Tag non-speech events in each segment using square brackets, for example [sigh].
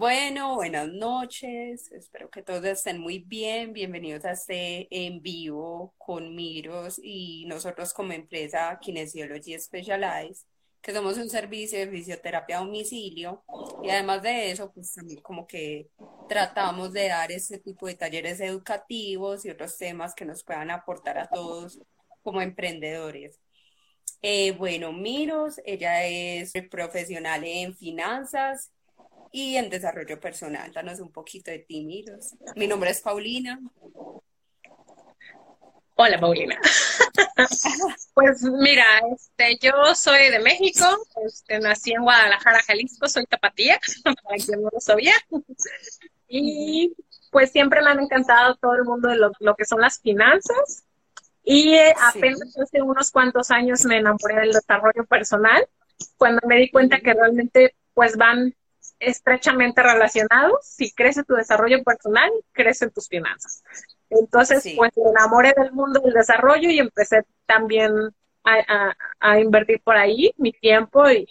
Bueno, buenas noches. Espero que todos estén muy bien. Bienvenidos a este en vivo con Miros y nosotros como empresa Kinesiology Specialized, que somos un servicio de fisioterapia a domicilio y además de eso, pues como que tratamos de dar este tipo de talleres educativos y otros temas que nos puedan aportar a todos como emprendedores. Eh, bueno, Miros, ella es profesional en finanzas y en desarrollo personal. Danos un poquito de ti, Miros. Mi nombre es Paulina. Hola, Paulina. [laughs] pues mira, este, yo soy de México, este, nací en Guadalajara, Jalisco, soy tapatía, [laughs] para quien no lo sabía. y pues siempre me han encantado todo el mundo de lo, que son las finanzas. Y eh, apenas hace unos cuantos años me enamoré del desarrollo personal, cuando me di cuenta que realmente pues van estrechamente relacionados. Si crece tu desarrollo personal, crecen tus finanzas. Entonces, pues me enamoré del mundo del desarrollo y empecé también a, invertir por ahí mi tiempo y,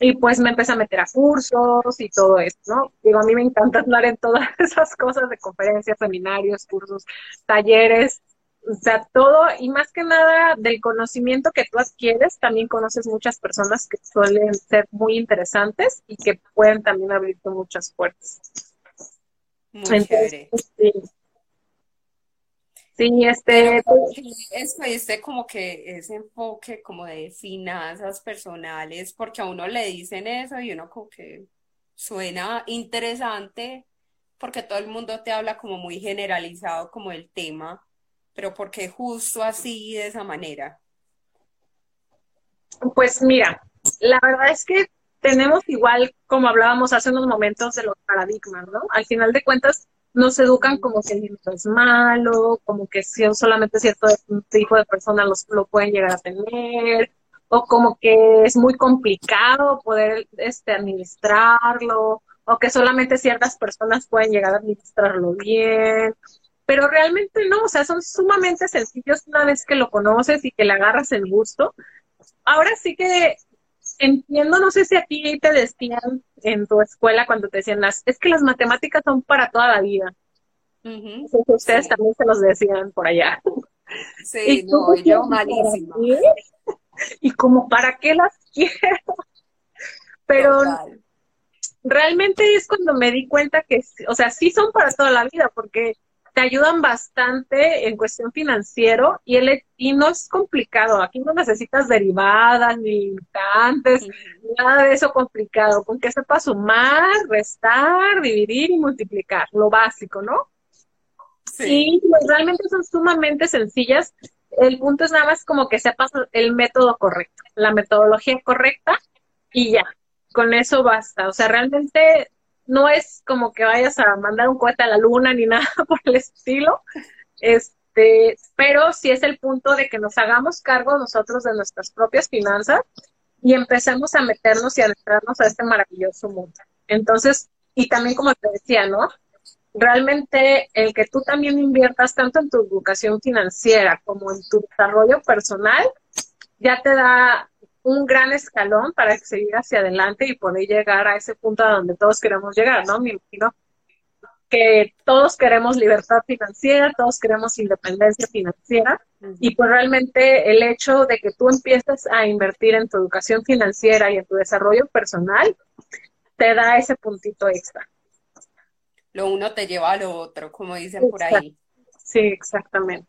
y, pues me empecé a meter a cursos y todo esto, ¿no? Digo, a mí me encanta [laughs] hablar en todas [laughs] esas cosas de conferencias, seminarios, cursos, talleres, o sea, todo y más que nada del conocimiento que tú adquieres, también conoces muchas personas que suelen ser muy interesantes y que pueden también abrirte muchas puertas. Muy chévere. Sí. sí. este... Es este como que ese enfoque como de finanzas personales, porque a uno le dicen eso y uno como que suena interesante, porque todo el mundo te habla como muy generalizado como el tema pero ¿por qué justo así, de esa manera? Pues mira, la verdad es que tenemos igual, como hablábamos hace unos momentos, de los paradigmas, ¿no? Al final de cuentas, nos educan como que el es malo, como que solamente cierto tipo de personas lo pueden llegar a tener, o como que es muy complicado poder este, administrarlo, o que solamente ciertas personas pueden llegar a administrarlo bien, pero realmente no, o sea, son sumamente sencillos una vez que lo conoces y que le agarras el gusto. Ahora sí que entiendo, no sé si a ti te decían en tu escuela cuando te decían las, es que las matemáticas son para toda la vida. ustedes también se los decían por allá. Sí, no, yo malísima. Y como, ¿para qué las [laughs] quiero? Pero realmente es cuando me di cuenta que, o sea, sí son para toda la vida, porque te ayudan bastante en cuestión financiero y, el, y no es complicado. Aquí no necesitas derivadas ni limitantes, nada de eso complicado. Con que sepas sumar, restar, dividir y multiplicar, lo básico, ¿no? Sí, pues realmente son sumamente sencillas. El punto es nada más como que sepas el método correcto, la metodología correcta y ya, con eso basta. O sea, realmente no es como que vayas a mandar un cohete a la luna ni [laughs] nada por el estilo, este, pero sí es el punto de que nos hagamos cargo nosotros de nuestras propias finanzas y empecemos a meternos y adentrarnos a este maravilloso mundo. Entonces, y también como te decía, ¿no? Realmente el que tú también inviertas tanto en tu educación financiera como en tu desarrollo personal, ya te da un gran escalón para seguir hacia adelante y poder llegar a ese punto a donde todos queremos llegar, ¿no? Me imagino que todos queremos libertad financiera, todos queremos independencia financiera y pues realmente el hecho de que tú empieces a invertir en tu educación financiera y en tu desarrollo personal te da ese puntito extra. Lo uno te lleva a lo otro, como dicen por ahí. Sí, exactamente.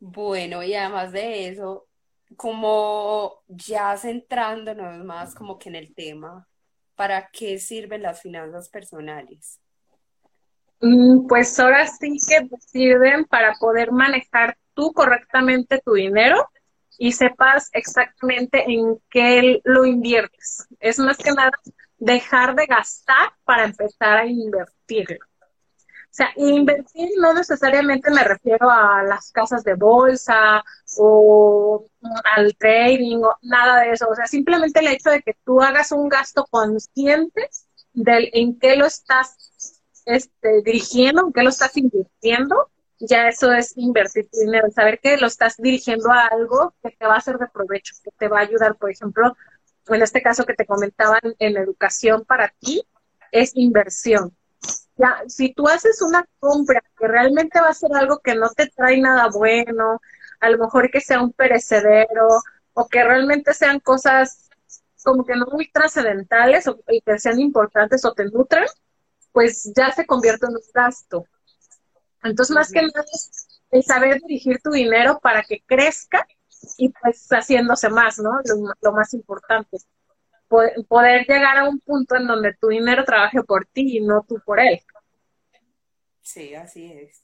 Bueno, y además de eso, como ya centrándonos más como que en el tema, ¿para qué sirven las finanzas personales? Mm, pues ahora sí que sirven para poder manejar tú correctamente tu dinero y sepas exactamente en qué lo inviertes. Es más que nada dejar de gastar para empezar a invertirlo. O sea, invertir no necesariamente me refiero a las casas de bolsa o al trading o nada de eso. O sea, simplemente el hecho de que tú hagas un gasto consciente del en qué lo estás este, dirigiendo, en qué lo estás invirtiendo, ya eso es invertir dinero, saber que lo estás dirigiendo a algo que te va a ser de provecho, que te va a ayudar, por ejemplo, en este caso que te comentaban en educación para ti, es inversión. Ya, si tú haces una compra que realmente va a ser algo que no te trae nada bueno, a lo mejor que sea un perecedero o que realmente sean cosas como que no muy trascendentales o y que sean importantes o te nutran, pues ya se convierte en un gasto. Entonces, más que nada es el saber dirigir tu dinero para que crezca y pues haciéndose más, ¿no? Lo, más importante. Poder, llegar a un punto en donde tu dinero trabaje por ti y no tú por él. Sí, así es.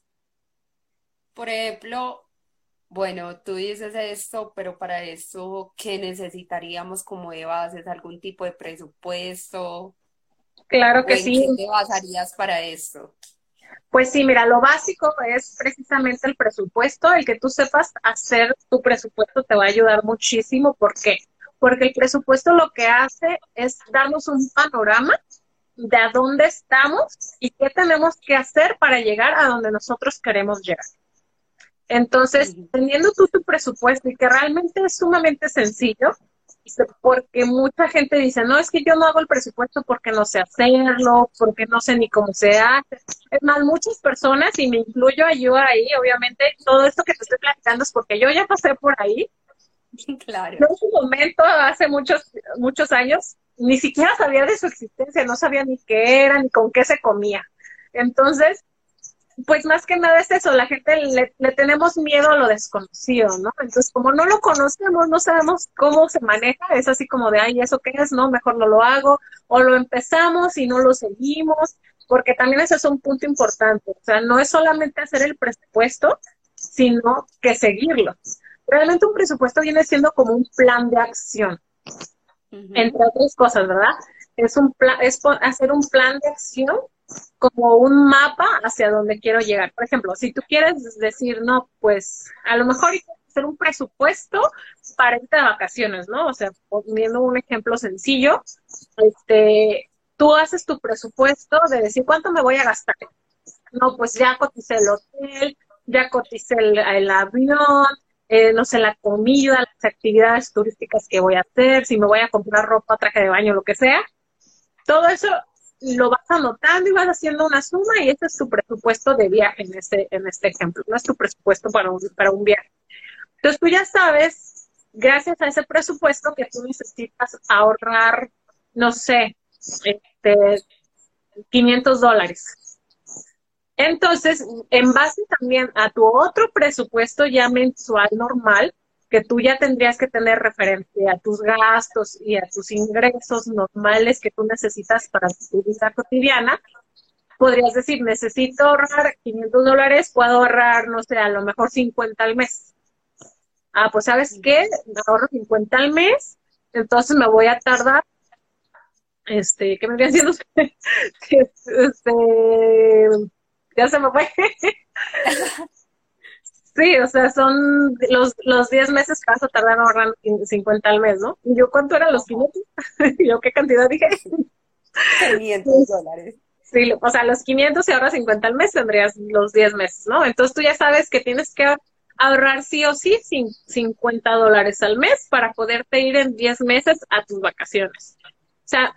Por ejemplo, bueno, tú dices esto, pero para esto, ¿qué necesitaríamos como de bases? ¿Algún tipo de presupuesto? Claro que sí. ¿Qué te basarías para esto? Pues sí, mira, lo básico es precisamente el presupuesto. El que tú sepas hacer tu presupuesto te va a ayudar muchísimo. ¿Por qué? Porque el presupuesto lo que hace es darnos un panorama de a dónde estamos y qué tenemos que hacer para llegar a donde nosotros queremos llegar. Entonces, teniendo tú tu presupuesto y que realmente es sumamente sencillo, porque mucha gente dice, no, es que yo no hago el presupuesto porque no sé hacerlo, porque no sé ni cómo se hace. Es más, muchas personas, y me incluyo yo ahí, obviamente, todo esto que te estoy platicando es porque yo ya pasé por ahí. [laughs] Claro. en un momento, hace muchos, muchos años, ni siquiera sabía de su existencia, no sabía ni qué era, ni con qué se comía. Entonces, pues más que nada es eso, la gente le, tenemos miedo a lo desconocido, ¿no? Entonces, como no lo conocemos, no sabemos cómo se maneja, es así como de, ay, ¿eso qué es? No, mejor no lo hago, o lo empezamos y no lo seguimos, porque también ese es un punto importante, o sea, no es solamente hacer el presupuesto, sino que seguirlo. Realmente un presupuesto viene siendo como un plan de acción, entre otras cosas, ¿verdad? Es, un plan, es hacer un plan de acción como un mapa hacia donde quiero llegar. Por ejemplo, si tú quieres decir, no, pues a lo mejor hacer un presupuesto para irte de vacaciones, ¿no? O sea, poniendo un ejemplo sencillo, este, tú haces tu presupuesto de decir cuánto me voy a gastar. No, pues ya coticé el hotel, ya coticé el, avión, eh, no sé, la comida, las actividades turísticas que voy a hacer, si me voy a comprar ropa, traje de baño, lo que sea. Todo eso lo vas anotando y vas haciendo una suma y ese es tu presupuesto de viaje en este, en este ejemplo, no es tu presupuesto para un, para un viaje. Entonces tú ya sabes, gracias a ese presupuesto, que tú necesitas ahorrar, no sé, este, 500 dólares. Entonces, en base también a tu otro presupuesto ya mensual normal, que tú ya tendrías que tener referencia a tus gastos y a tus ingresos normales que tú necesitas para tu vida cotidiana, podrías decir, necesito ahorrar 500 dólares, puedo ahorrar, no sé, a lo mejor 50 al mes. Ah, pues sabes qué, ahorro 50 al mes, entonces me voy a tardar, este, ¿qué me voy haciendo? [laughs] este, ya se me fue. Sí, o sea, son los, los 10 meses que vas a tardar ahorrando 50 al mes, ¿no? ¿Y yo cuánto eran los 500? [laughs] ¿Yo qué cantidad dije? 500 dólares. Sí, o sea, los 500 y ahora 50 al mes tendrías los 10 meses, ¿no? Entonces tú ya sabes que tienes que ahorrar sí o sí 50 dólares al mes para poderte ir en 10 meses a tus vacaciones. O sea,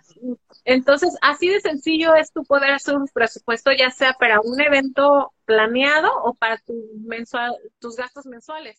entonces, así de sencillo es tu poder hacer un presupuesto, ya sea para un evento planeado o para tu mensual, tus gastos mensuales.